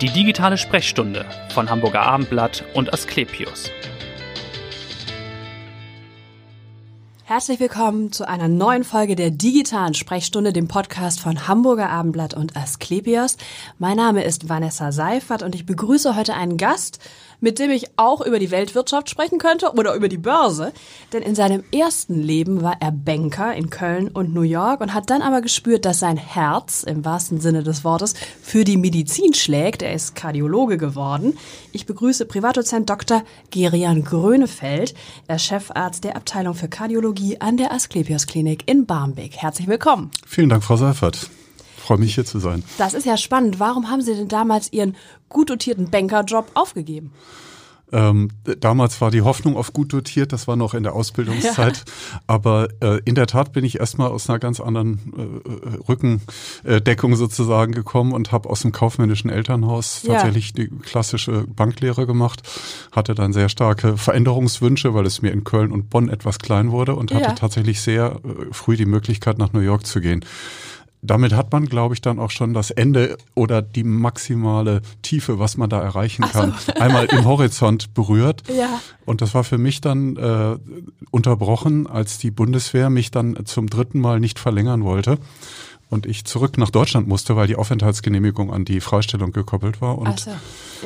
Die digitale Sprechstunde von Hamburger Abendblatt und Asklepios. Herzlich willkommen zu einer neuen Folge der digitalen Sprechstunde, dem Podcast von Hamburger Abendblatt und Asklepios. Mein Name ist Vanessa Seifert und ich begrüße heute einen Gast, mit dem ich auch über die Weltwirtschaft sprechen könnte oder über die Börse. Denn in seinem ersten Leben war er Banker in Köln und New York und hat dann aber gespürt, dass sein Herz im wahrsten Sinne des Wortes für die Medizin schlägt. Er ist Kardiologe geworden. Ich begrüße Privatdozent Dr. Gerian Grönefeld. Er ist Chefarzt der Abteilung für Kardiologie an der Asklepios Klinik in Barmbek. Herzlich willkommen. Vielen Dank, Frau Seifert freue mich hier zu sein. Das ist ja spannend. Warum haben Sie denn damals Ihren gut dotierten Bankerjob aufgegeben? Ähm, damals war die Hoffnung auf gut dotiert, das war noch in der Ausbildungszeit. Ja. Aber äh, in der Tat bin ich erstmal aus einer ganz anderen äh, Rückendeckung sozusagen gekommen und habe aus dem kaufmännischen Elternhaus ja. tatsächlich die klassische Banklehre gemacht, hatte dann sehr starke Veränderungswünsche, weil es mir in Köln und Bonn etwas klein wurde und hatte ja. tatsächlich sehr äh, früh die Möglichkeit, nach New York zu gehen damit hat man, glaube ich, dann auch schon das Ende oder die maximale Tiefe, was man da erreichen kann, so. einmal im Horizont berührt. Ja. Und das war für mich dann äh, unterbrochen, als die Bundeswehr mich dann zum dritten Mal nicht verlängern wollte und ich zurück nach Deutschland musste, weil die Aufenthaltsgenehmigung an die Freistellung gekoppelt war. Und so,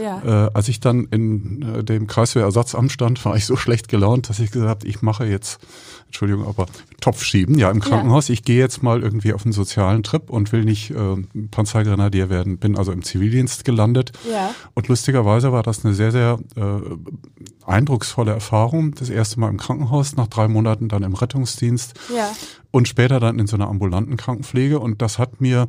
ja. äh, als ich dann in äh, dem Kreiswehrersatzamt stand, war ich so schlecht gelaunt, dass ich gesagt habe, ich mache jetzt, Entschuldigung, aber Topf schieben, ja, im Krankenhaus. Ja. Ich gehe jetzt mal irgendwie auf einen sozialen Trip und will nicht äh, Panzergrenadier werden, bin also im Zivildienst gelandet. Ja. Und lustigerweise war das eine sehr, sehr äh, eindrucksvolle Erfahrung. Das erste Mal im Krankenhaus, nach drei Monaten dann im Rettungsdienst. Ja und später dann in so einer ambulanten Krankenpflege. Und das hat mir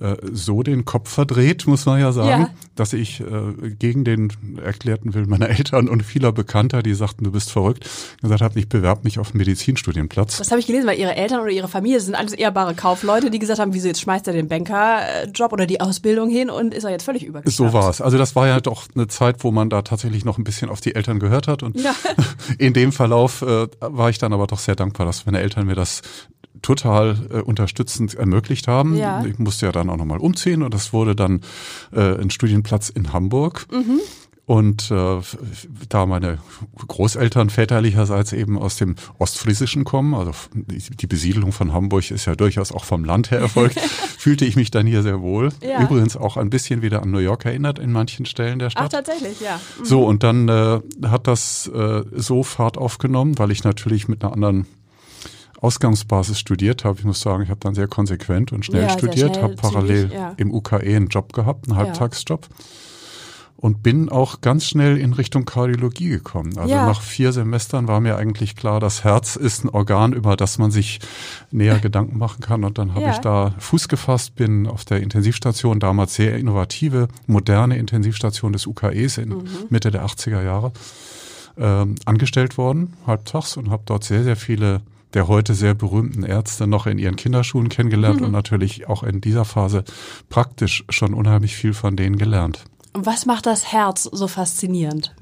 äh, so den Kopf verdreht, muss man ja sagen, ja. dass ich äh, gegen den erklärten Willen meiner Eltern und vieler Bekannter, die sagten, du bist verrückt, gesagt habe, ich bewerbe mich auf einen Medizinstudienplatz. Das habe ich gelesen, weil ihre Eltern oder ihre Familie sind alles ehrbare Kaufleute, die gesagt haben, wieso jetzt schmeißt er den Bankerjob oder die Ausbildung hin und ist er jetzt völlig übergeschnappt. So war es. Also das war ja doch eine Zeit, wo man da tatsächlich noch ein bisschen auf die Eltern gehört hat und ja. in dem Verlauf äh, war ich dann aber doch sehr dankbar, dass meine Eltern mir das total äh, unterstützend ermöglicht haben. Ja. Ich musste ja dann auch nochmal umziehen und das wurde dann äh, ein Studienplatz in Hamburg. Mhm. Und äh, da meine Großeltern väterlicherseits eben aus dem Ostfriesischen kommen, also die Besiedelung von Hamburg ist ja durchaus auch vom Land her erfolgt, fühlte ich mich dann hier sehr wohl. Ja. Übrigens auch ein bisschen wieder an New York erinnert in manchen Stellen der Stadt. Ach, tatsächlich, ja. Mhm. So, und dann äh, hat das äh, so Fahrt aufgenommen, weil ich natürlich mit einer anderen Ausgangsbasis studiert habe. Ich muss sagen, ich habe dann sehr konsequent und schnell ja, studiert, habe parallel ja. im UKE einen Job gehabt, einen Halbtagsjob. Und bin auch ganz schnell in Richtung Kardiologie gekommen. Also nach vier Semestern war mir eigentlich klar, das Herz ist ein Organ, über das man sich näher Gedanken machen kann. Und dann habe ich da Fuß gefasst, bin auf der Intensivstation, damals sehr innovative, moderne Intensivstation des UKEs in mhm. Mitte der 80er Jahre, ähm, angestellt worden, halbtags, und habe dort sehr, sehr viele der heute sehr berühmten Ärzte noch in ihren Kinderschuhen kennengelernt mhm. und natürlich auch in dieser Phase praktisch schon unheimlich viel von denen gelernt. Was macht das Herz so faszinierend,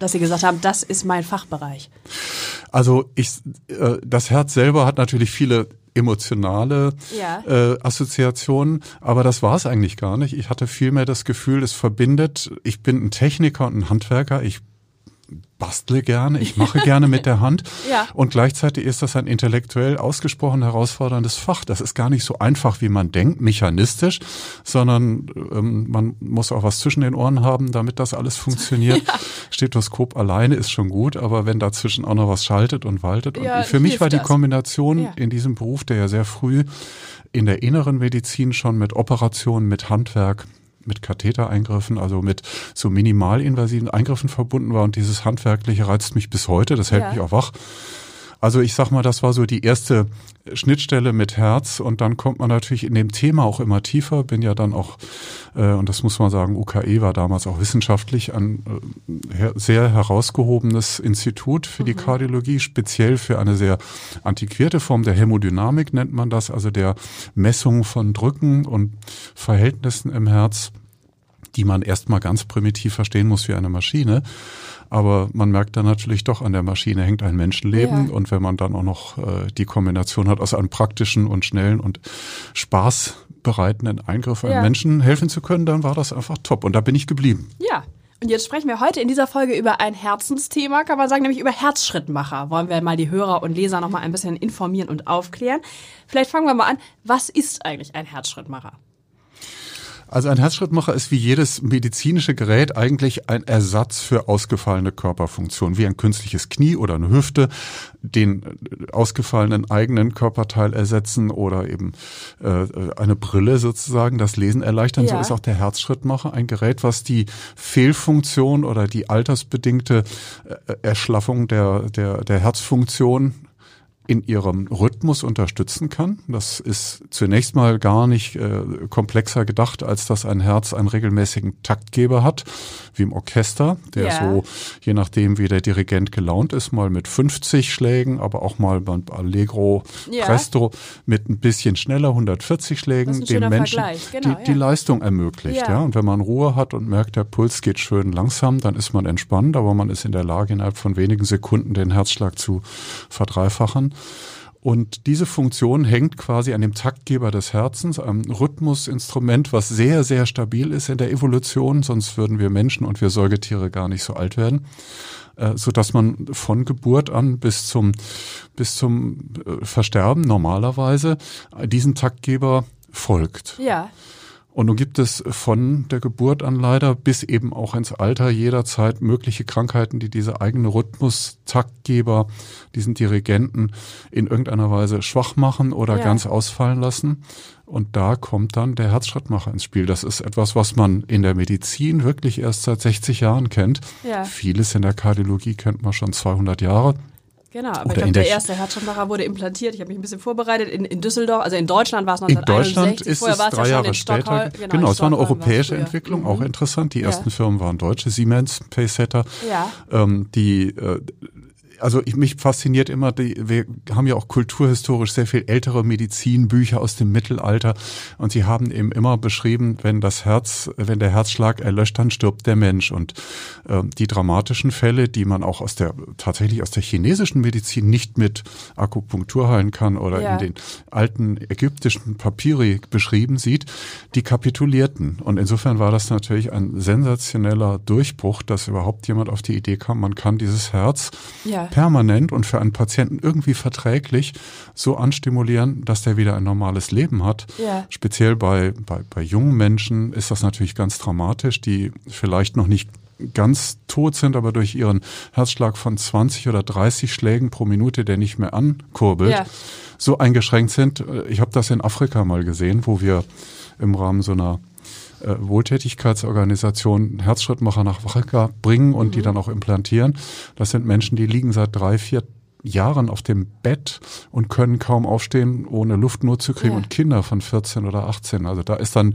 dass Sie gesagt haben, das ist mein Fachbereich? Also ich, äh, das Herz selber hat natürlich viele emotionale ja. äh, Assoziationen, aber das war es eigentlich gar nicht. Ich hatte vielmehr das Gefühl, es verbindet, ich bin ein Techniker und ein Handwerker, ich bastle gerne, ich mache gerne mit der Hand. Ja. Und gleichzeitig ist das ein intellektuell ausgesprochen herausforderndes Fach. Das ist gar nicht so einfach, wie man denkt, mechanistisch, sondern ähm, man muss auch was zwischen den Ohren haben, damit das alles funktioniert. Ja. Stethoskop alleine ist schon gut, aber wenn dazwischen auch noch was schaltet und waltet. Und ja, für mich war die das. Kombination in diesem Beruf, der ja sehr früh in der inneren Medizin schon mit Operationen, mit Handwerk, mit Kathetereingriffen, also mit so minimalinvasiven Eingriffen verbunden war. Und dieses Handwerkliche reizt mich bis heute, das hält ja. mich auch wach. Also ich sag mal, das war so die erste Schnittstelle mit Herz und dann kommt man natürlich in dem Thema auch immer tiefer. Bin ja dann auch, äh, und das muss man sagen, UKE war damals auch wissenschaftlich ein äh, sehr herausgehobenes Institut für mhm. die Kardiologie, speziell für eine sehr antiquierte Form der Hämodynamik nennt man das, also der Messung von Drücken und Verhältnissen im Herz. die man erstmal ganz primitiv verstehen muss wie eine Maschine. Aber man merkt dann natürlich doch, an der Maschine hängt ein Menschenleben. Ja. Und wenn man dann auch noch äh, die Kombination hat aus einem praktischen und schnellen und spaßbereitenden Eingriff einem ja. Menschen helfen zu können, dann war das einfach top. Und da bin ich geblieben. Ja. Und jetzt sprechen wir heute in dieser Folge über ein Herzensthema, kann man sagen, nämlich über Herzschrittmacher. Wollen wir mal die Hörer und Leser noch mal ein bisschen informieren und aufklären. Vielleicht fangen wir mal an. Was ist eigentlich ein Herzschrittmacher? Also ein Herzschrittmacher ist wie jedes medizinische Gerät eigentlich ein Ersatz für ausgefallene Körperfunktionen, wie ein künstliches Knie oder eine Hüfte, den äh, ausgefallenen eigenen Körperteil ersetzen oder eben äh, eine Brille sozusagen, das Lesen erleichtern. Ja. So ist auch der Herzschrittmacher ein Gerät, was die Fehlfunktion oder die altersbedingte äh, Erschlaffung der, der, der Herzfunktion in ihrem Rhythmus unterstützen kann. Das ist zunächst mal gar nicht äh, komplexer gedacht, als dass ein Herz einen regelmäßigen Taktgeber hat, wie im Orchester, der ja. so, je nachdem wie der Dirigent gelaunt ist, mal mit 50 Schlägen, aber auch mal beim Allegro ja. Presto mit ein bisschen schneller, 140 Schlägen, dem Menschen genau, die, die Leistung ermöglicht. Ja. Und wenn man Ruhe hat und merkt, der Puls geht schön langsam, dann ist man entspannt, aber man ist in der Lage, innerhalb von wenigen Sekunden den Herzschlag zu verdreifachen. Und diese Funktion hängt quasi an dem Taktgeber des Herzens, einem Rhythmusinstrument, was sehr, sehr stabil ist in der Evolution, sonst würden wir Menschen und wir Säugetiere gar nicht so alt werden, äh, so dass man von Geburt an bis zum, bis zum äh, Versterben normalerweise diesen Taktgeber folgt. Ja. Und nun gibt es von der Geburt an leider bis eben auch ins Alter jederzeit mögliche Krankheiten, die diese eigene Rhythmus-Taktgeber, diesen Dirigenten in irgendeiner Weise schwach machen oder ja. ganz ausfallen lassen. Und da kommt dann der Herzschrittmacher ins Spiel. Das ist etwas, was man in der Medizin wirklich erst seit 60 Jahren kennt. Ja. Vieles in der Kardiologie kennt man schon 200 Jahre. Genau, aber Oder ich glaube, der, der erste Herzschrittmacher wurde implantiert. Ich habe mich ein bisschen vorbereitet in, in Düsseldorf, also in Deutschland war es 1961. In Deutschland ist es drei Jahre später. Genau, genau es war eine europäische Entwicklung, mhm. auch interessant. Die ersten ja. Firmen waren deutsche, Siemens, Paysetter. Ja. Ähm, die äh, also ich, mich fasziniert immer, die, wir haben ja auch kulturhistorisch sehr viel ältere Medizinbücher aus dem Mittelalter und sie haben eben immer beschrieben, wenn das Herz, wenn der Herzschlag erlöscht, dann stirbt der Mensch. Und äh, die dramatischen Fälle, die man auch aus der tatsächlich aus der chinesischen Medizin nicht mit Akupunktur heilen kann oder ja. in den alten ägyptischen Papyri beschrieben sieht, die kapitulierten. Und insofern war das natürlich ein sensationeller Durchbruch, dass überhaupt jemand auf die Idee kam, man kann dieses Herz ja permanent und für einen Patienten irgendwie verträglich so anstimulieren, dass der wieder ein normales Leben hat. Ja. Speziell bei, bei, bei jungen Menschen ist das natürlich ganz dramatisch, die vielleicht noch nicht ganz tot sind, aber durch ihren Herzschlag von 20 oder 30 Schlägen pro Minute, der nicht mehr ankurbelt, ja. so eingeschränkt sind. Ich habe das in Afrika mal gesehen, wo wir im Rahmen so einer äh, Wohltätigkeitsorganisation Herzschrittmacher nach Afrika bringen und mhm. die dann auch implantieren. Das sind Menschen, die liegen seit drei, vier Jahren auf dem Bett und können kaum aufstehen, ohne Luftnot zu kriegen ja. und Kinder von 14 oder 18. Also da ist dann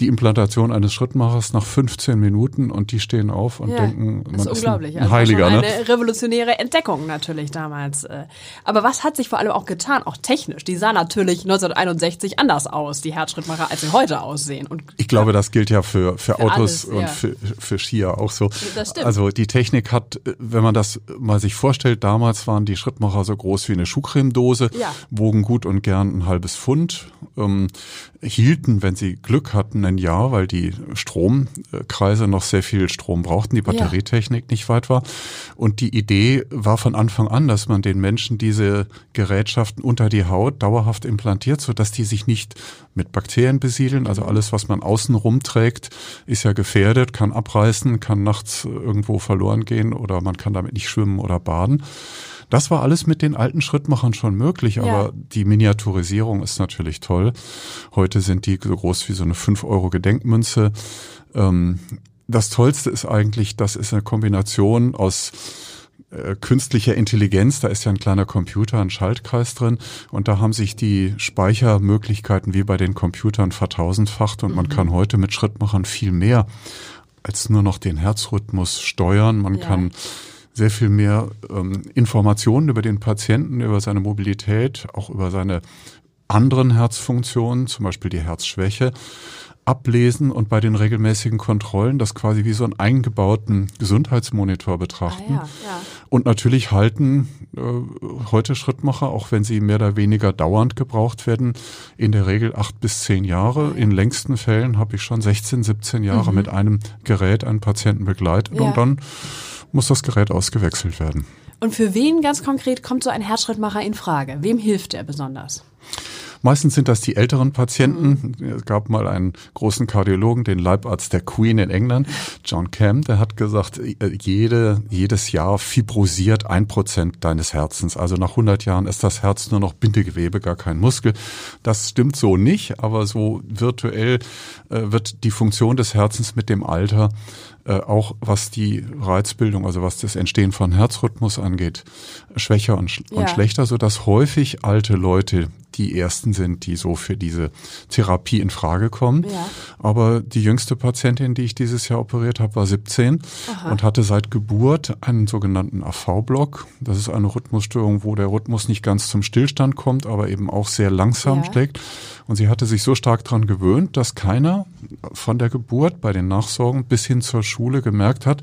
die Implantation eines Schrittmachers nach 15 Minuten und die stehen auf und ja, denken, man ist, ist ein, ein also Heiliger. Also eine ne? revolutionäre Entdeckung natürlich damals. Äh. Aber was hat sich vor allem auch getan, auch technisch? Die sah natürlich 1961 anders aus, die Herzschrittmacher, als sie heute aussehen. Und ich glaube, das gilt ja für, für, für Autos alles, und ja. für, für Skier auch so. Das stimmt. Also die Technik hat, wenn man das mal sich vorstellt, damals waren die Schrittmacher so groß wie eine Schuhcremedose, ja. wogen gut und gern ein halbes Pfund, ähm, hielten, wenn sie Glück hatten, ein Jahr, weil die Stromkreise noch sehr viel Strom brauchten, die Batterietechnik ja. nicht weit war. Und die Idee war von Anfang an, dass man den Menschen diese Gerätschaften unter die Haut dauerhaft implantiert, so dass die sich nicht mit Bakterien besiedeln. Also alles, was man außen rumträgt, ist ja gefährdet, kann abreißen, kann nachts irgendwo verloren gehen oder man kann damit nicht schwimmen oder baden. Das war alles mit den alten Schrittmachern schon möglich, aber ja. die Miniaturisierung ist natürlich toll. Heute sind die so groß wie so eine 5 Euro Gedenkmünze. Ähm, das Tollste ist eigentlich, das ist eine Kombination aus äh, künstlicher Intelligenz, da ist ja ein kleiner Computer, ein Schaltkreis drin und da haben sich die Speichermöglichkeiten wie bei den Computern vertausendfacht und mhm. man kann heute mit Schrittmachern viel mehr als nur noch den Herzrhythmus steuern. Man ja. kann sehr viel mehr ähm, Informationen über den Patienten, über seine Mobilität, auch über seine anderen Herzfunktionen, zum Beispiel die Herzschwäche, ablesen und bei den regelmäßigen Kontrollen das quasi wie so einen eingebauten Gesundheitsmonitor betrachten. Ah, ja, ja. Und natürlich halten äh, heute Schrittmacher, auch wenn sie mehr oder weniger dauernd gebraucht werden, in der Regel acht bis zehn Jahre. In längsten Fällen habe ich schon 16, 17 Jahre Mhm. mit einem Gerät einen Patienten begleitet Ja. und dann muss das Gerät ausgewechselt werden. Und für wen ganz konkret kommt so ein Herzschrittmacher in Frage? Wem hilft er besonders? Meistens sind das die älteren Patienten. Es gab mal einen großen Kardiologen, den Leibarzt der Queen in England, John Cam, der hat gesagt, äh, jede, jedes Jahr fibrosiert ein Prozent deines Herzens. Also nach 100 Jahren ist das Herz nur noch Bindegewebe, gar kein Muskel. Das stimmt so nicht, aber so virtuell äh, wird die Funktion des Herzens mit dem Alter äh, auch was die Reizbildung, also was das Entstehen von Herzrhythmus angeht, schwächer und, sch Ja. und schlechter, so dass häufig alte Leute die ersten sind, die so für diese Therapie in Frage kommen. Ja. Aber die jüngste Patientin, die ich dieses Jahr operiert habe, war 17 und hatte seit Geburt einen sogenannten AV-Block. Das ist eine Rhythmusstörung, wo der Rhythmus nicht ganz zum Stillstand kommt, aber eben auch sehr langsam Ja. schlägt. Und sie hatte sich so stark daran gewöhnt, dass keiner von der Geburt bei den Nachsorgen bis hin zur Schule gemerkt hat,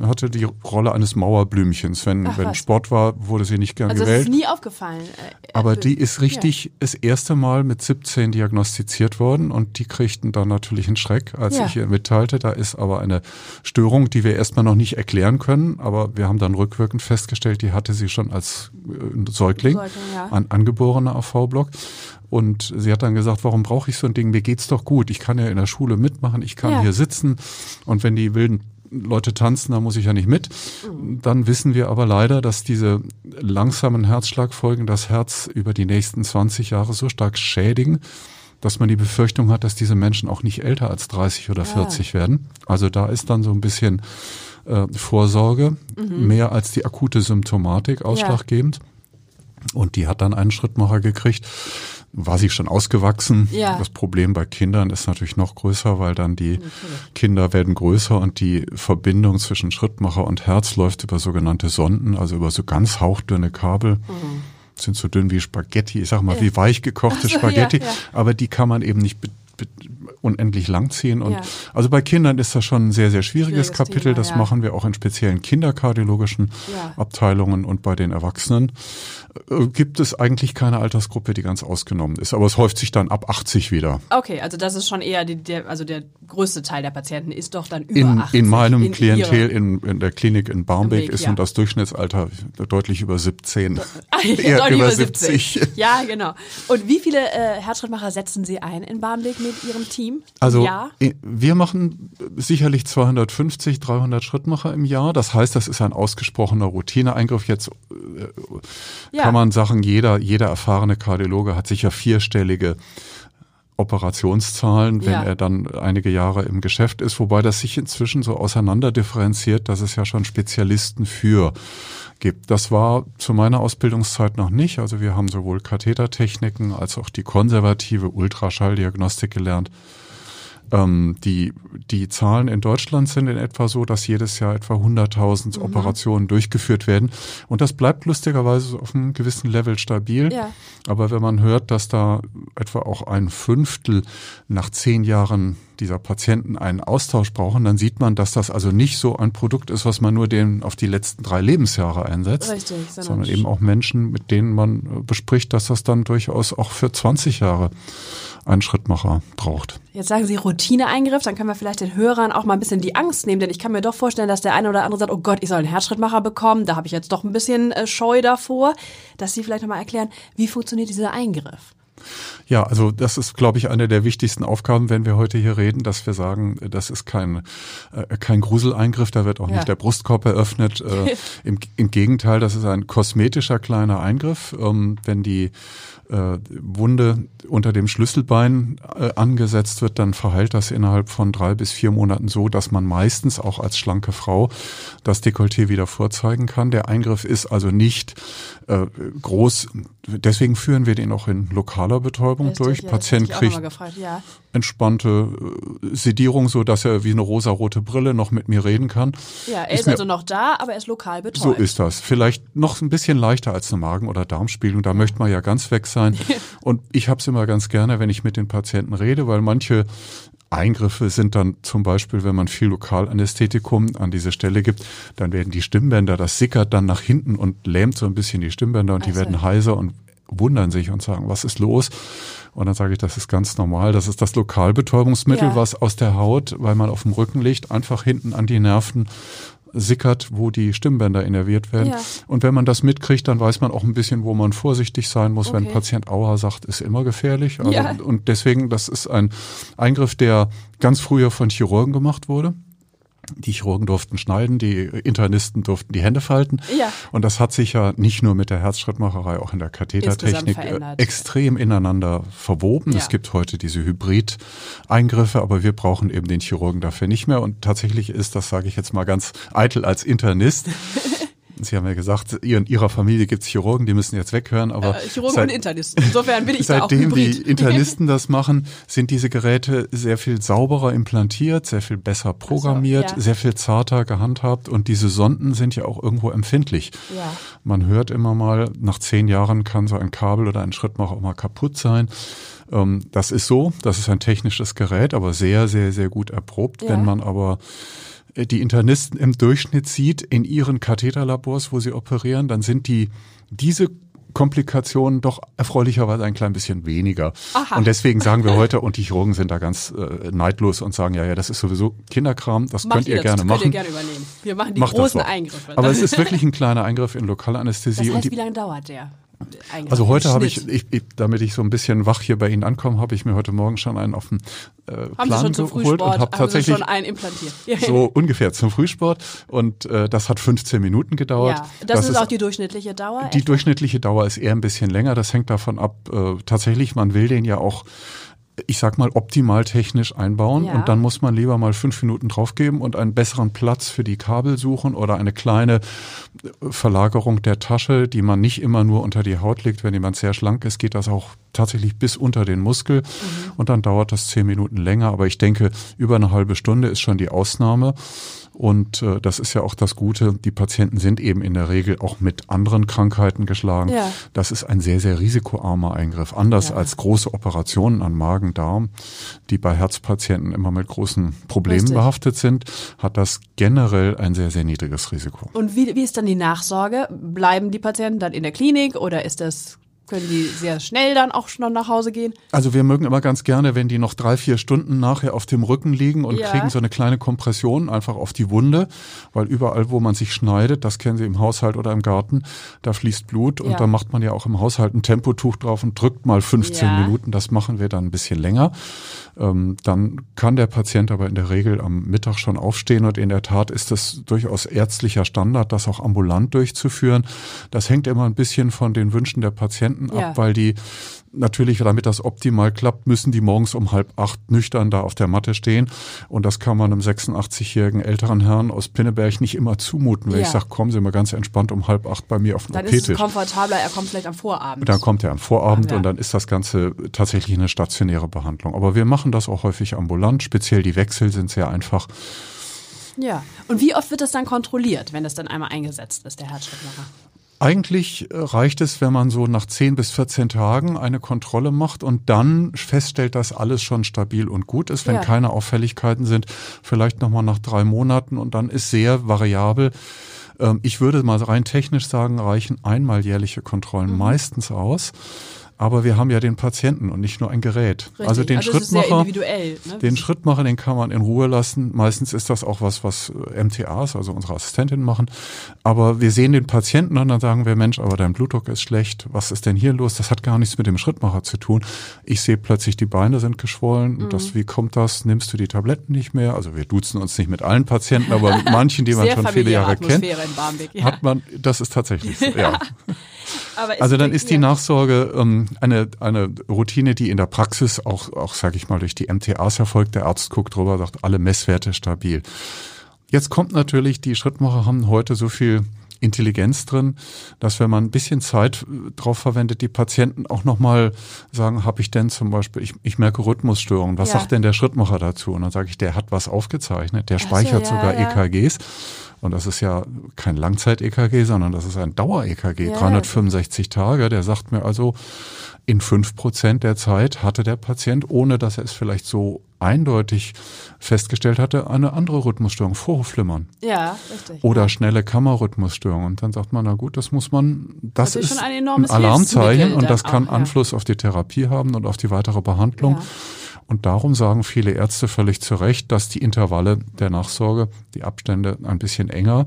hatte die Rolle eines Mauerblümchens. Wenn, Ach, wenn. Sport war, wurde sie nicht gern Also das gewählt. ist nie aufgefallen. Äh, Aber die ist richtig das erste Mal mit 17 diagnostiziert worden und die kriegten dann natürlich einen Schreck, als Ja. ich ihr mitteilte, da ist aber eine Störung, die wir erstmal noch nicht erklären können, aber wir haben dann rückwirkend festgestellt, die hatte sie schon als äh, Säugling, Säugling, ja. ein angeborener AV-Block. Und sie hat dann gesagt, warum brauche ich so ein Ding? Mir geht's doch gut. Ich kann ja in der Schule mitmachen, ich kann Ja. hier sitzen und wenn die wilden Leute tanzen, da muss ich ja nicht mit. Mhm. Dann wissen wir aber leider, dass diese langsamen Herzschlagfolgen das Herz über die nächsten 20 Jahre so stark schädigen, dass man die Befürchtung hat, dass diese Menschen auch nicht älter als 30 oder 40 werden. Also da ist dann so ein bisschen äh, Vorsorge Mhm. mehr als die akute Symptomatik ausschlaggebend. Und die hat dann einen Schrittmacher gekriegt. War sie schon ausgewachsen. Ja. Das Problem bei Kindern ist natürlich noch größer, weil dann die Kinder werden größer und die Verbindung zwischen Schrittmacher und Herz läuft über sogenannte Sonden, also über so ganz hauchdünne Kabel. Sind so dünn wie Spaghetti, ich sag mal, wie weich gekochte so, Spaghetti. ja, ja. Aber die kann man eben nicht unendlich langziehen. Und Ja. also bei Kindern ist das schon ein sehr, sehr schwieriges, Schwieriges Kapitel. Thema, das ja. machen wir auch in speziellen kinderkardiologischen Ja. Abteilungen und bei den Erwachsenen äh, gibt es eigentlich keine Altersgruppe, die ganz ausgenommen ist. Aber es häuft sich dann ab 80 wieder. Okay, also das ist schon eher die, der, also der größte Teil der Patienten ist doch dann über In, 80. in meinem in Klientel in, in der Klinik in Barmbek ist nun das Durchschnittsalter deutlich über 17. Ah, ja, Eher deutlich über über 70. Ja, genau. Und wie viele äh, Herzschrittmacher setzen Sie ein in Barmbek mit Ihrem Team? Also ja. i- wir machen sicherlich 250, 300 Schrittmacher im Jahr. Das heißt, das ist ein ausgesprochener Routineeingriff. Jetzt äh, Ja. kann man sagen, jeder, jeder erfahrene Kardiologe hat sicher vierstellige Operationszahlen, wenn Ja. er dann einige Jahre im Geschäft ist, wobei das sich inzwischen so auseinander differenziert, dass es ja schon Spezialisten für gibt. Das war zu meiner Ausbildungszeit noch nicht. Also wir haben sowohl Kathetertechniken als auch die konservative Ultraschalldiagnostik gelernt. Ähm, die, die Zahlen in Deutschland sind in etwa so, dass jedes Jahr etwa 100.000 Operationen durchgeführt werden. Und das bleibt lustigerweise so auf einem gewissen Level stabil. Ja. Aber wenn man hört, dass da etwa auch ein Fünftel nach zehn Jahren dieser Patienten einen Austausch brauchen, dann sieht man, dass das also nicht so ein Produkt ist, was man nur den auf die letzten drei Lebensjahre einsetzt, Richtig, sondern sondern eben auch Menschen, mit denen man äh, bespricht, dass das dann durchaus auch für 20 Jahre einen Schrittmacher braucht. Jetzt sagen Sie Routineeingriff, dann können wir vielleicht den Hörern auch mal ein bisschen die Angst nehmen, denn ich kann mir doch vorstellen, dass der eine oder andere sagt, oh Gott, ich soll einen Herzschrittmacher bekommen, da habe ich jetzt doch ein bisschen äh, Scheu davor, dass Sie vielleicht nochmal erklären, wie funktioniert dieser Eingriff? Ja, also das ist, glaube ich, eine der wichtigsten Aufgaben, wenn wir heute hier reden, dass wir sagen, das ist kein, äh, kein Gruseleingriff, da wird auch Ja. nicht der Brustkorb eröffnet. Äh, im, Im Gegenteil, das ist ein kosmetischer kleiner Eingriff. Ähm, wenn die äh, Wunde unter dem Schlüsselbein äh, angesetzt wird, dann verheilt das innerhalb von drei bis vier Monaten so, dass man meistens auch als schlanke Frau das Dekolleté wieder vorzeigen kann. Der Eingriff ist also nicht äh, groß. Deswegen führen wir den auch in lokaler Betäubung Richtig, durch. ja, Patient kriegt gefragt, ja. entspannte äh, Sedierung, so dass er wie eine rosarote Brille noch mit mir reden kann. Ja, er Ist ist, also noch da, aber er ist lokal betäubt. So ist das. Vielleicht noch ein bisschen leichter als eine Magen- oder Darmspiegelung. Da möchte man ja ganz weg sein. Und ich habe es immer ganz gerne, wenn ich mit den Patienten rede, weil manche Eingriffe sind dann zum Beispiel, wenn man viel Lokalanästhetikum an diese Stelle gibt, dann werden die Stimmbänder, das sickert dann nach hinten und lähmt so ein bisschen die Stimmbänder und die Also. werden heiser und wundern sich und sagen, was ist los? Und dann sage ich, das ist ganz normal. Das ist das Lokalbetäubungsmittel, Ja. was aus der Haut, weil man auf dem Rücken liegt, einfach hinten an die Nerven sickert, wo die Stimmbänder innerviert werden. Ja. Und wenn man das mitkriegt, dann weiß man auch ein bisschen, wo man vorsichtig sein muss. Wenn Okay. ein Patient Aua sagt, ist immer gefährlich. Also, Ja. Und deswegen, das ist ein Eingriff, der ganz früher von Chirurgen gemacht wurde. Die Chirurgen durften schneiden, die Internisten durften die Hände falten. Ja. Und das hat sich ja nicht nur mit der Herzschrittmacherei, auch in der Kathetertechnik äh, extrem ineinander verwoben. Ja. Es gibt heute diese Hybrid-Eingriffe, aber wir brauchen eben den Chirurgen dafür nicht mehr. Und tatsächlich ist, das sage ich jetzt mal ganz eitel als Internist, Sie haben ja gesagt, in Ihrer Familie gibt es Chirurgen, die müssen jetzt weghören, aber Äh, Chirurgen seit- und Internisten. Insofern bin ich da auch Seitdem die. Internisten das machen, sind diese Geräte sehr viel sauberer implantiert, sehr viel besser programmiert, ja. sehr viel zarter gehandhabt und diese Sonden sind ja auch irgendwo empfindlich. Ja. Man hört immer mal, nach zehn Jahren kann so ein Kabel oder ein Schrittmacher auch mal kaputt sein. Ähm, Das ist so, das ist ein technisches Gerät, aber sehr, sehr, sehr gut erprobt. Ja. Wenn man aber die Internisten im Durchschnitt sieht in ihren Katheterlabors, wo sie operieren, dann sind die diese Komplikationen doch erfreulicherweise ein klein bisschen weniger. Aha. Und deswegen sagen wir heute, und die Chirurgen sind da ganz äh, neidlos und sagen, ja, ja, das ist sowieso Kinderkram, das Macht könnt ihr das, gerne könnt machen. ihr gerne übernehmen. Wir machen die Macht das großen. Eingriffe. Aber es ist wirklich ein kleiner Eingriff in Lokalanästhesie. das und heißt, die, wie lange dauert der? Also heute habe ich, ich, ich, damit ich so ein bisschen wach hier bei Ihnen ankomme, habe ich mir heute Morgen schon einen auf den äh, Haben Plan geholt und habe tatsächlich schon einen implantiert? So ungefähr zum Frühsport und äh, das hat 15 Minuten gedauert. Ja, das, ist auch die durchschnittliche Dauer. die Echt? durchschnittliche Dauer ist eher ein bisschen länger. Das hängt davon ab. Äh, tatsächlich, man will den ja auch, ich sag mal, optimal technisch einbauen. Ja. Und dann muss man lieber mal fünf Minuten draufgeben und einen besseren Platz für die Kabel suchen oder eine kleine äh, Verlagerung der Tasche, die man nicht immer nur unter die Haut legt. Wenn jemand sehr schlank ist, geht das auch tatsächlich bis unter den Muskel. Mhm. Und dann dauert das zehn Minuten länger. Aber ich denke, über eine halbe Stunde ist schon die Ausnahme. Und äh, das ist ja auch das Gute. Die Patienten sind eben in der Regel auch mit anderen Krankheiten geschlagen. Ja. Das ist ein sehr, sehr risikoarmer Eingriff. Anders Ja. als große Operationen an Magen, Darm, die bei Herzpatienten immer mit großen Problemen Richtig. behaftet sind, hat das generell ein sehr, sehr niedriges Risiko. Und wie, wie ist dann die Nachsorge? Bleiben die Patienten dann in der Klinik oder ist das, können die sehr schnell dann auch schon nach Hause gehen? Also wir mögen immer ganz gerne, wenn die noch drei, vier Stunden nachher auf dem Rücken liegen und Ja. kriegen so eine kleine Kompression einfach auf die Wunde, weil überall, wo man sich schneidet, das kennen Sie im Haushalt oder im Garten, da fließt Blut und Ja. da macht man ja auch im Haushalt ein Tempotuch drauf und drückt mal 15 Ja. Minuten. Das machen wir dann ein bisschen länger. Ähm, dann kann der Patient aber in der Regel am Mittag schon aufstehen und in der Tat ist es durchaus ärztlicher Standard, das auch ambulant durchzuführen. Das hängt immer ein bisschen von den Wünschen der Patienten Ja. ab, weil die natürlich, damit das optimal klappt, müssen die morgens um halb acht nüchtern da auf der Matte stehen. Und das kann man einem 86-jährigen älteren Herrn aus Pinneberg nicht immer zumuten. Wenn Ja. ich sage, kommen Sie mal ganz entspannt um halb acht bei mir auf den Dann ist es komfortabler, er kommt vielleicht am Vorabend. Dann kommt er am Vorabend Ja. und dann ist das Ganze tatsächlich eine stationäre Behandlung. Aber wir machen das auch häufig ambulant. Speziell die Wechsel sind sehr einfach. ja. Und wie oft wird das dann kontrolliert, wenn das dann einmal eingesetzt ist, der Herzschrittmacher? Eigentlich äh, reicht es, wenn man so nach 10 bis 14 Tagen eine Kontrolle macht und dann feststellt, dass alles schon stabil und gut ist, wenn Ja. keine Auffälligkeiten sind, vielleicht nochmal nach drei Monaten und dann ist sehr variabel. Ähm, Ich würde mal rein technisch sagen, reichen einmal jährliche Kontrollen Mhm. meistens aus. Aber wir haben ja den Patienten und nicht nur ein Gerät. Richtig. Also den sehr Schrittmacher. Ne? den Schrittmacher, den kann man in Ruhe lassen. Meistens ist das auch was, was äh, MTAs, also unsere Assistentinnen machen. Aber wir sehen den Patienten und dann sagen wir, Mensch, aber dein Blutdruck ist schlecht. Was ist denn hier los? Das hat gar nichts mit dem Schrittmacher zu tun. Ich sehe plötzlich, die Beine sind geschwollen. Mhm. Das, wie kommt das? Nimmst du die Tabletten nicht mehr? Also wir duzen uns nicht mit allen Patienten, aber mit manchen, die man schon viele Jahre kennt, Atmosphäre in Barmbek. Ja. hat man, das ist tatsächlich so, ja. Es Also dann ist die. Nachsorge ähm, eine, eine Routine, die in der Praxis auch, auch sage ich mal, durch die MTAs erfolgt. Der Arzt guckt drüber, sagt, alle Messwerte stabil. Jetzt kommt natürlich, die Schrittmacher haben heute so viel Intelligenz drin, dass wenn man ein bisschen Zeit äh, drauf verwendet, die Patienten auch nochmal sagen, habe ich denn zum Beispiel, ich, ich merke Rhythmusstörungen, was Ja. sagt denn der Schrittmacher dazu? Und dann sage ich, der hat was aufgezeichnet, der so, speichert ja, sogar ja. EKGs. Und das ist ja kein Langzeit-EKG, sondern das ist ein Dauer-EKG, Ja. 365 Tage. Der sagt mir also, in fünf Prozent der Zeit hatte der Patient, ohne dass er es vielleicht so eindeutig festgestellt hatte, eine andere Rhythmusstörung, Vorhofflimmern. Ja, richtig. Oder schnelle Kammerrhythmusstörung. Und dann sagt man, na gut, das muss man, das Natürlich ist schon ein ein, enormes Alarmzeichen und das kann auch, ja. Einfluss auf die Therapie haben und auf die weitere Behandlung. Ja. Und darum sagen viele Ärzte völlig zu Recht, dass die Intervalle der Nachsorge, die Abstände ein bisschen enger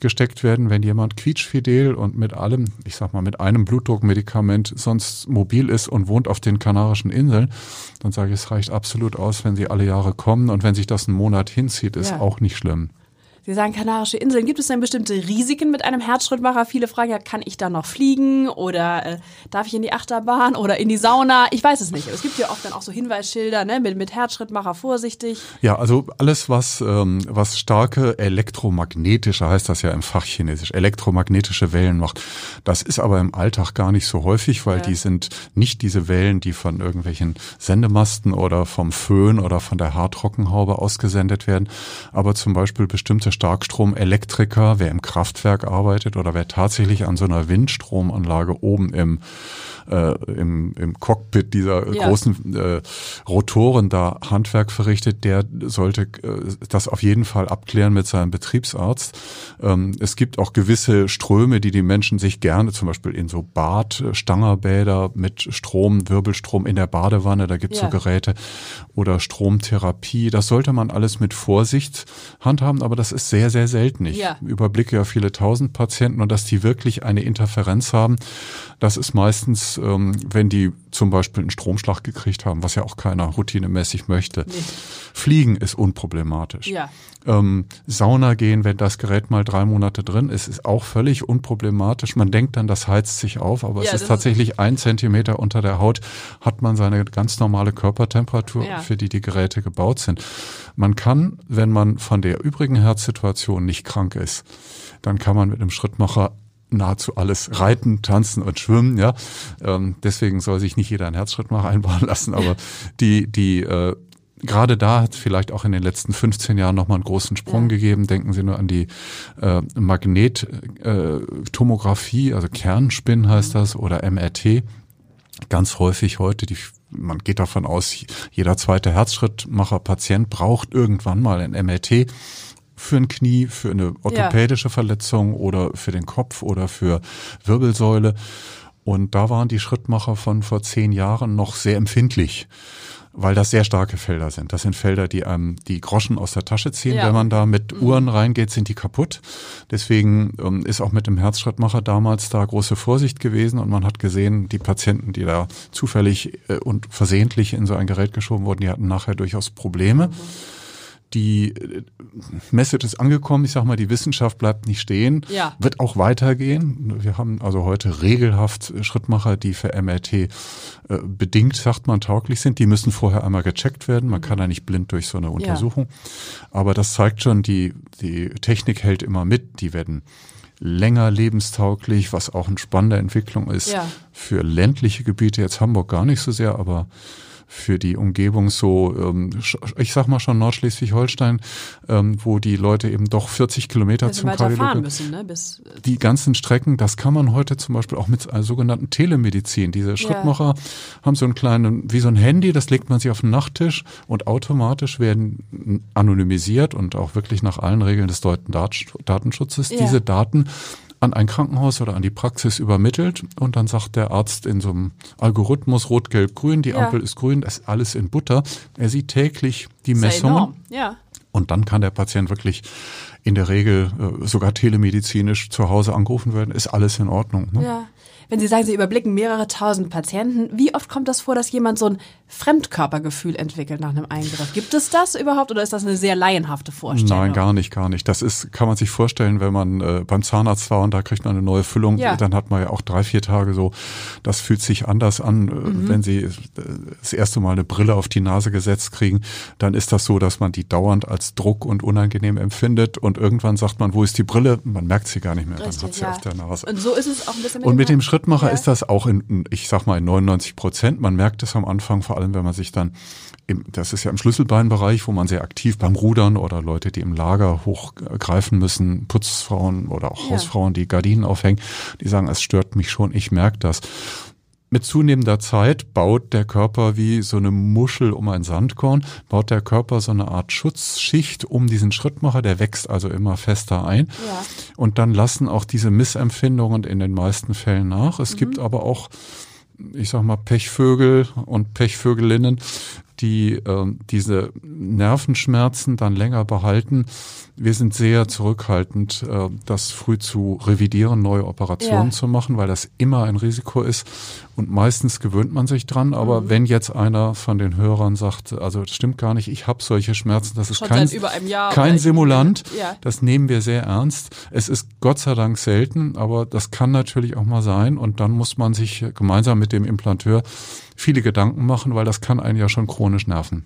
gesteckt werden. Wenn jemand quietschfidel und mit allem, ich sag mal, mit einem Blutdruckmedikament sonst mobil ist und wohnt auf den Kanarischen Inseln, dann sage ich, es reicht absolut aus, wenn sie alle Jahre kommen. Und wenn sich das einen Monat hinzieht, ist Ja. auch nicht schlimm. Sie sagen Kanarische Inseln. Gibt es denn bestimmte Risiken mit einem Herzschrittmacher? Viele fragen ja, kann ich da noch fliegen oder äh, darf ich in die Achterbahn oder in die Sauna? Ich weiß es nicht. Es gibt ja oft dann auch so Hinweisschilder ne? mit, mit Herzschrittmacher vorsichtig. Ja, also alles, was, ähm, was starke elektromagnetische, heißt das ja im Fachchinesisch, elektromagnetische Wellen macht, das ist aber im Alltag gar nicht so häufig, weil Ja. die sind nicht diese Wellen, die von irgendwelchen Sendemasten oder vom Föhn oder von der Haartrockenhaube ausgesendet werden. Aber zum Beispiel bestimmte Starkstromelektriker, wer im Kraftwerk arbeitet oder wer tatsächlich an so einer Windstromanlage oben im, äh, im, im Cockpit dieser Ja. großen äh, Rotoren da Handwerk verrichtet, der sollte äh, das auf jeden Fall abklären mit seinem Betriebsarzt. Ähm, es gibt auch gewisse Ströme, die die Menschen sich gerne, zum Beispiel in so Bad, äh, Stangerbäder mit Strom, Wirbelstrom in der Badewanne, da gibt's Ja. so Geräte oder Stromtherapie. Das sollte man alles mit Vorsicht handhaben, aber das ist sehr, sehr selten. Ich Ja. überblicke ja viele tausend Patienten und dass die wirklich eine Interferenz haben, das ist meistens, ähm, wenn die zum Beispiel einen Stromschlag gekriegt haben, was ja auch keiner routinemäßig möchte. Fliegen ist unproblematisch. Ja. Ähm, Sauna gehen, wenn das Gerät mal drei Monate drin ist, ist auch völlig unproblematisch. Man denkt dann, das heizt sich auf, aber Ja, es ist ist- tatsächlich ein Zentimeter unter der Haut, hat man seine ganz normale Körpertemperatur, Ja. für die die Geräte gebaut sind. Man kann, wenn man von der übrigen Herzsituation nicht krank ist, dann kann man mit einem Schrittmacher nahezu alles reiten, tanzen und schwimmen, ja. Ähm, deswegen soll sich nicht jeder einen Herzschrittmacher einbauen lassen, aber die, die, äh, Gerade da hat es vielleicht auch in den letzten 15 Jahren nochmal einen großen Sprung Ja. gegeben. Denken Sie nur an die äh, Magnettomographie, also Kernspin heißt das, oder MRT. Ganz häufig heute, die, man geht davon aus, jeder zweite Herzschrittmacher-Patient braucht irgendwann mal ein MRT für ein Knie, für eine orthopädische Verletzung oder für den Kopf oder für Wirbelsäule. Und da waren die Schrittmacher von vor zehn Jahren noch sehr empfindlich, weil das sehr starke Felder sind. Das sind Felder, die einem die Groschen aus der Tasche ziehen. Ja. Wenn man da mit Uhren reingeht, sind die kaputt. Deswegen ähm, ist auch mit dem Herzschrittmacher damals da große Vorsicht gewesen und man hat gesehen, die Patienten, die da zufällig äh, und versehentlich in so ein Gerät geschoben wurden, die hatten nachher durchaus Probleme. Die äh, Message ist angekommen. Ich sag mal, die Wissenschaft bleibt nicht stehen. Ja. Wird auch weitergehen. Wir haben also heute regelhaft Schrittmacher, die für MRT äh, bedingt, sagt man, tauglich sind. Die müssen vorher einmal gecheckt werden. Man kann da nicht blind durch so eine Untersuchung. Aber das zeigt schon, die, die Technik hält immer mit. Die werden länger lebenstauglich, was auch eine spannende Entwicklung ist. Ja. Für ländliche Gebiete, jetzt Hamburg gar nicht so sehr, aber für die Umgebung so, ähm, ich sag mal schon Nordschleswig-Holstein, ähm, wo die Leute eben doch 40 Kilometer zum weiter fahren Kardiologen müssen, ne? Bis, äh, die ganzen Strecken, das kann man heute zum Beispiel auch mit einer sogenannten Telemedizin. Diese Schrittmacher haben so einen kleinen, wie so ein Handy, das legt man sich auf den Nachttisch und automatisch werden anonymisiert und auch wirklich nach allen Regeln des deutschen Dat- Datenschutzes Ja. diese Daten an ein Krankenhaus oder an die Praxis übermittelt und dann sagt der Arzt in so einem Algorithmus rot, gelb, grün, die Ja. Ampel ist grün, das ist alles in Butter. Er sieht täglich die ja Messungen. enorm. Ja. Und dann kann der Patient wirklich in der Regel äh, sogar telemedizinisch zu Hause angerufen werden. Ist alles in Ordnung. Ne? Ja. Wenn Sie sagen, Sie überblicken mehrere tausend Patienten, wie oft kommt das vor, dass jemand so ein Fremdkörpergefühl entwickelt nach einem Eingriff? Gibt es das überhaupt oder ist das eine sehr laienhafte Vorstellung? Nein, gar nicht, gar nicht. Das ist, kann man sich vorstellen, wenn man äh, beim Zahnarzt war und da kriegt man eine neue Füllung, Ja. dann hat man ja auch drei, vier Tage so, das fühlt sich anders an, äh, Mhm. wenn Sie äh, das erste Mal eine Brille auf die Nase gesetzt kriegen, dann ist das so, dass man die dauernd als Druck und unangenehm empfindet und irgendwann sagt man, wo ist die Brille? Man merkt sie gar nicht mehr, dann Richtig, hat sie ja. auf der Nase. Und so ist es auch ein bisschen Und mit dem Schrittmacher Ja. ist das auch in, ich sag mal, in 99 Prozent. Man merkt es am Anfang, vor allem wenn man sich dann, im, das ist ja im Schlüsselbeinbereich, wo man sehr aktiv beim Rudern oder Leute, die im Lager hochgreifen müssen, Putzfrauen oder auch Ja. Hausfrauen, die Gardinen aufhängen, die sagen, es stört mich schon, ich merke das. Mit zunehmender Zeit baut der Körper wie so eine Muschel um ein Sandkorn, baut der Körper so eine Art Schutzschicht um diesen Schrittmacher, der wächst also immer fester ein. Ja. Und dann lassen auch diese Missempfindungen in den meisten Fällen nach. Es mhm. gibt aber auch ich sag mal, Pechvögel und Pechvögelinnen, die äh, diese Nervenschmerzen dann länger behalten. Wir sind sehr zurückhaltend, äh, das früh zu revidieren, neue Operationen ja. zu machen, weil das immer ein Risiko ist. Und meistens gewöhnt man sich dran. Aber mhm. wenn jetzt einer von den Hörern sagt, also das stimmt gar nicht, ich habe solche Schmerzen, das ist Schon kein, kein Simulant, ja. das nehmen wir sehr ernst. Es ist Gott sei Dank selten, aber das kann natürlich auch mal sein. Und dann muss man sich gemeinsam mit dem Implanteur viele Gedanken machen, weil das kann einen ja schon chronisch nerven.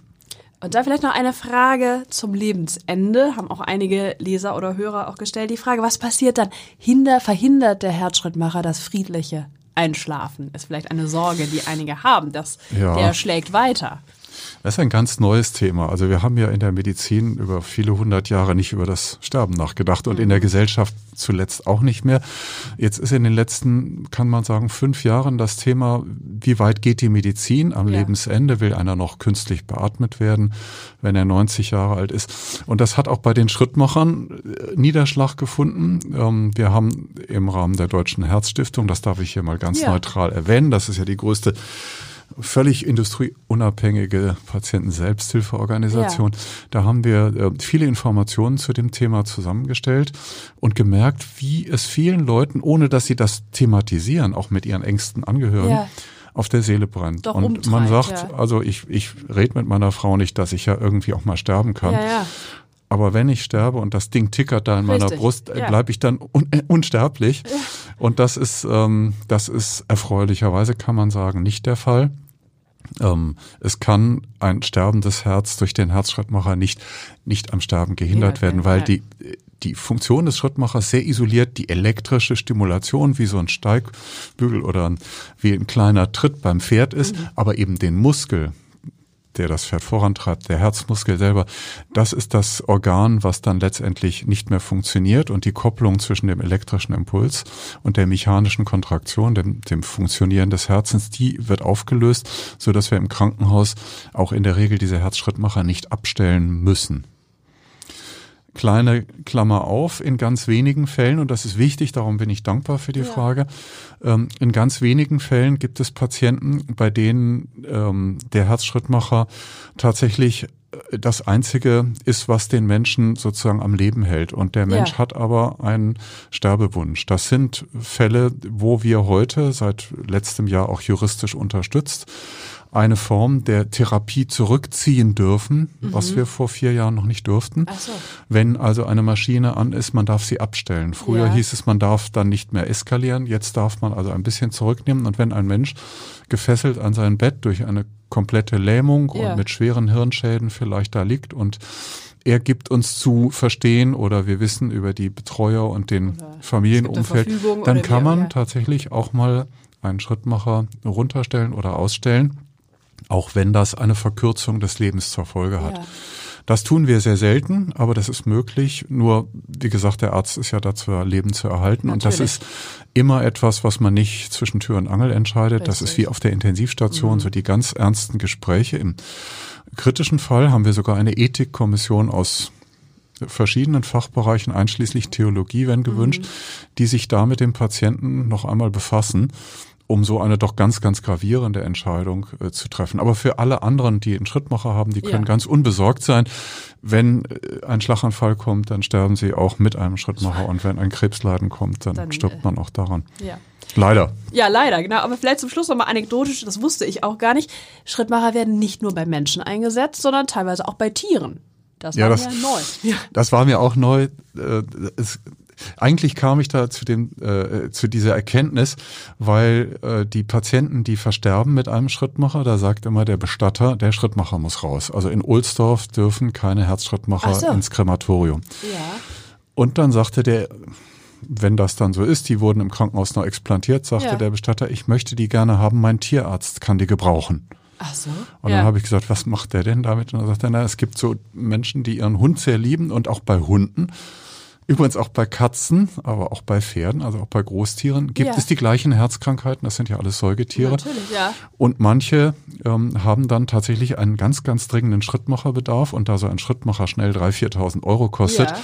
Und da vielleicht noch eine Frage zum Lebensende, haben auch einige Leser oder Hörer auch gestellt. Die Frage, was passiert dann? Hinder, verhindert der Herzschrittmacher das friedliche Einschlafen? Ist vielleicht eine Sorge, die einige haben, dass ja. der schlägt weiter. Das ist ein ganz neues Thema. Also wir haben ja in der Medizin über viele hundert Jahre nicht über das Sterben nachgedacht und in der mhm. Gesellschaft zuletzt auch nicht mehr. Jetzt ist in den letzten, kann man sagen, fünf Jahren das Thema, wie weit geht die Medizin am ja. Lebensende? Will einer noch künstlich beatmet werden, wenn er 90 Jahre alt ist? Und das hat auch bei den Schrittmachern äh, Niederschlag gefunden. Ähm, wir haben im Rahmen der Deutschen Herzstiftung, das darf ich hier mal ganz ja. neutral erwähnen, das ist ja die größte völlig industrieunabhängige Patienten-Selbsthilfeorganisation. Ja. Da haben wir äh, viele Informationen zu dem Thema zusammengestellt und gemerkt, wie es vielen Leuten, ohne dass sie das thematisieren, auch mit ihren engsten Angehörigen, ja auf der Seele brennt. Doch und umtreibt, man sagt, ja. also ich, ich rede mit meiner Frau nicht, dass ich ja irgendwie auch mal sterben kann. Ja, ja. Aber wenn ich sterbe und das Ding tickert da in Richtig. meiner Brust, äh, ja. bleibe ich dann un äh, unsterblich. Ja. Und das ist, ähm, das ist erfreulicherweise, kann man sagen, nicht der Fall. Ähm, es kann ein sterbendes Herz durch den Herzschrittmacher nicht, nicht am Sterben gehindert ja, werden, weil die, die Funktion des Schrittmachers sehr isoliert, die elektrische Stimulation wie so ein Steigbügel oder wie ein kleiner Tritt beim Pferd ist, mhm. aber eben den Muskel, der das Pferd vorantreibt, der Herzmuskel selber, das ist das Organ, was dann letztendlich nicht mehr funktioniert und die Kopplung zwischen dem elektrischen Impuls und der mechanischen Kontraktion, dem, dem Funktionieren des Herzens, die wird aufgelöst, so dass wir im Krankenhaus auch in der Regel diese Herzschrittmacher nicht abstellen müssen kleine Klammer auf, in ganz wenigen Fällen, und das ist wichtig, darum bin ich dankbar für die ja. Frage, ähm, in ganz wenigen Fällen gibt es Patienten, bei denen ähm, der Herzschrittmacher tatsächlich äh, das Einzige ist, was den Menschen sozusagen am Leben hält. Und der Mensch ja. hat aber einen Sterbewunsch. Das sind Fälle, wo wir heute seit letztem Jahr auch juristisch unterstützt eine Form der Therapie zurückziehen dürfen, mhm. was wir vor vier Jahren noch nicht durften. So. Wenn also eine Maschine an ist, man darf sie abstellen. Früher ja. hieß es, man darf dann nicht mehr eskalieren. Jetzt darf man also ein bisschen zurücknehmen. Und wenn ein Mensch gefesselt an sein Bett durch eine komplette Lähmung ja. und mit schweren Hirnschäden vielleicht da liegt und er gibt uns zu verstehen oder wir wissen über die Betreuer und den Familienumfeld, dann kann man tatsächlich auch mal einen Schrittmacher runterstellen oder ausstellen auch wenn das eine Verkürzung des Lebens zur Folge hat. Ja. Das tun wir sehr selten, aber das ist möglich. Nur, wie gesagt, der Arzt ist ja dazu, Leben zu erhalten. Natürlich. Und das ist immer etwas, was man nicht zwischen Tür und Angel entscheidet. Richtig. Das ist wie auf der Intensivstation, mhm. so die ganz ernsten Gespräche. Im kritischen Fall haben wir sogar eine Ethikkommission aus verschiedenen Fachbereichen, einschließlich Theologie, wenn gewünscht, mhm. die sich da mit dem Patienten noch einmal befassen um so eine doch ganz, ganz gravierende Entscheidung äh, zu treffen. Aber für alle anderen, die einen Schrittmacher haben, die können ja. ganz unbesorgt sein. Wenn äh, ein Schlaganfall kommt, dann sterben sie auch mit einem Schrittmacher. Und wenn ein Krebsleiden kommt, dann, dann stirbt äh, man auch daran. Ja. Leider. Ja, leider, genau. Aber vielleicht zum Schluss nochmal anekdotisch, das wusste ich auch gar nicht. Schrittmacher werden nicht nur bei Menschen eingesetzt, sondern teilweise auch bei Tieren. Das ja, war das, mir neu. Ja. Das war mir auch neu. Äh, es eigentlich kam ich da zu dem äh, zu dieser Erkenntnis, weil äh, die Patienten, die versterben mit einem Schrittmacher, da sagt immer der Bestatter, der Schrittmacher muss raus. Also in Ohlsdorf dürfen keine Herzschrittmacher so. ins Krematorium. Ja. Und dann sagte der wenn das dann so ist, die wurden im Krankenhaus noch explantiert, sagte ja. der Bestatter, ich möchte die gerne haben, mein Tierarzt kann die gebrauchen. Ach so. Und dann ja. habe ich gesagt, was macht der denn damit? Und dann sagt er, na, es gibt so Menschen, die ihren Hund sehr lieben und auch bei Hunden Übrigens auch bei Katzen, aber auch bei Pferden, also auch bei Großtieren, gibt Ja. es die gleichen Herzkrankheiten. Das sind ja alles Säugetiere. Natürlich, ja. Und manche ähm, haben dann tatsächlich einen ganz, ganz dringenden Schrittmacherbedarf und da so ein Schrittmacher schnell 3.000, 4.000 Euro kostet. Ja.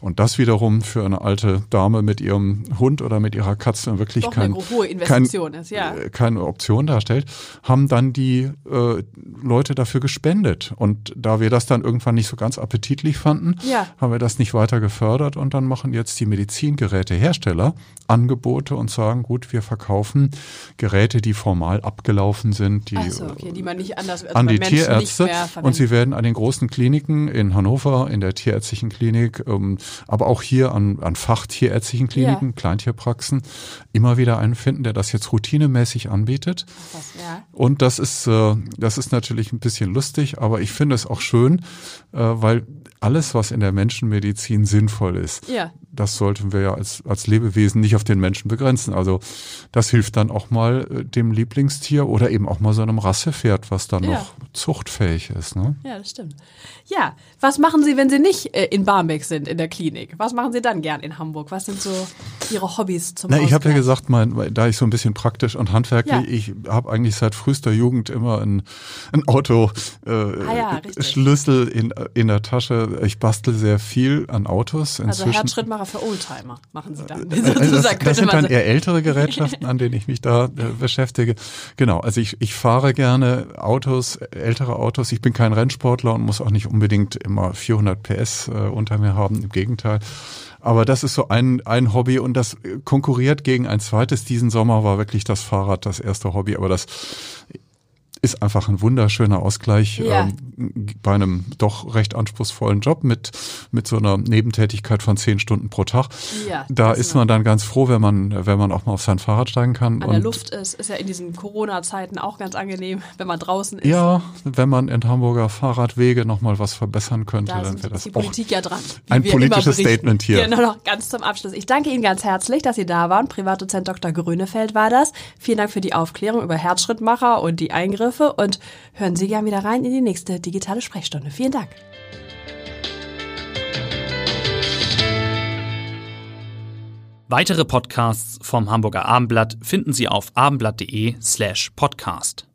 Und das wiederum für eine alte Dame mit ihrem Hund oder mit ihrer Katze wirklich Doch kein, Investition ist, ja. äh, keine Option darstellt, haben dann die äh, Leute dafür gespendet. Und da wir das dann irgendwann nicht so ganz appetitlich fanden, Ja. haben wir das nicht weiter gefördert und dann machen jetzt die Medizingerätehersteller Angebote und sagen, gut, wir verkaufen Geräte, die formal abgelaufen sind, die so, okay, die man nicht anders also an die Menschen Tierärzte und sie werden an den großen Kliniken in Hannover, in der tierärztlichen Klinik, ähm, aber auch hier an, an Fachtierärztlichen Kliniken, Ja. Kleintierpraxen, immer wieder einen finden, der das jetzt routinemäßig anbietet. Was, ja. Und das ist, äh, das ist natürlich ein bisschen lustig, aber ich finde es auch schön, äh, weil alles, was in der Menschenmedizin sinnvoll ist, Ja. Das sollten wir ja als, als Lebewesen nicht auf den Menschen begrenzen. Also das hilft dann auch mal äh, dem Lieblingstier oder eben auch mal so einem Rassepferd, was dann Ja. noch zuchtfähig ist. Ne? Ja, das stimmt. Ja, was machen Sie, wenn Sie nicht äh, in Barmbek sind, in der Klinik? Was machen Sie dann gern in Hamburg? Was sind so Ihre Hobbys zum Na, ich habe ja gesagt, mein, da ich so ein bisschen praktisch und handwerklich, Ja. ich habe eigentlich seit frühester Jugend immer ein, ein Auto äh, Ah ja, richtig. Schlüssel in, in der Tasche. Ich bastel sehr viel an Autos Also inzwischen. Herzschrittmacher für Oldtimer machen Sie dann. Also Sozusagen das, das sind dann eher ältere Gerätschaften, an denen ich mich da äh, beschäftige. Genau, also ich, ich fahre gerne Autos, ältere Autos. Ich bin kein Rennsportler und muss auch nicht unbedingt immer 400 PS äh, unter mir haben, im Gegenteil. Aber das ist so ein, ein Hobby und das äh, konkurriert gegen ein zweites. Diesen Sommer war wirklich das Fahrrad das erste Hobby, aber das ist einfach ein wunderschöner Ausgleich Ja. ähm, bei einem doch recht anspruchsvollen Job mit, mit so einer Nebentätigkeit von zehn Stunden pro Tag. Ja, da ist man dann ganz froh, wenn man, wenn man auch mal auf sein Fahrrad steigen kann. An der Luft ist, ist ja in diesen Corona-Zeiten auch ganz angenehm, wenn man draußen ist. Ja, wenn man in Hamburger Fahrradwege noch mal was verbessern könnte, Da dann wäre das die Politik ja dran. ein politisches. Statement hier. Genau, noch ganz zum Abschluss. Ich danke Ihnen ganz herzlich, dass Sie da waren. Privatdozent Dr. Grönefeld war das. Vielen Dank für die Aufklärung über Herzschrittmacher und die Eingriffe und hören Sie gern wieder rein in die nächste digitale Sprechstunde. Vielen Dank. Weitere Podcasts vom Hamburger Abendblatt finden Sie auf abendblatt.de slash podcast.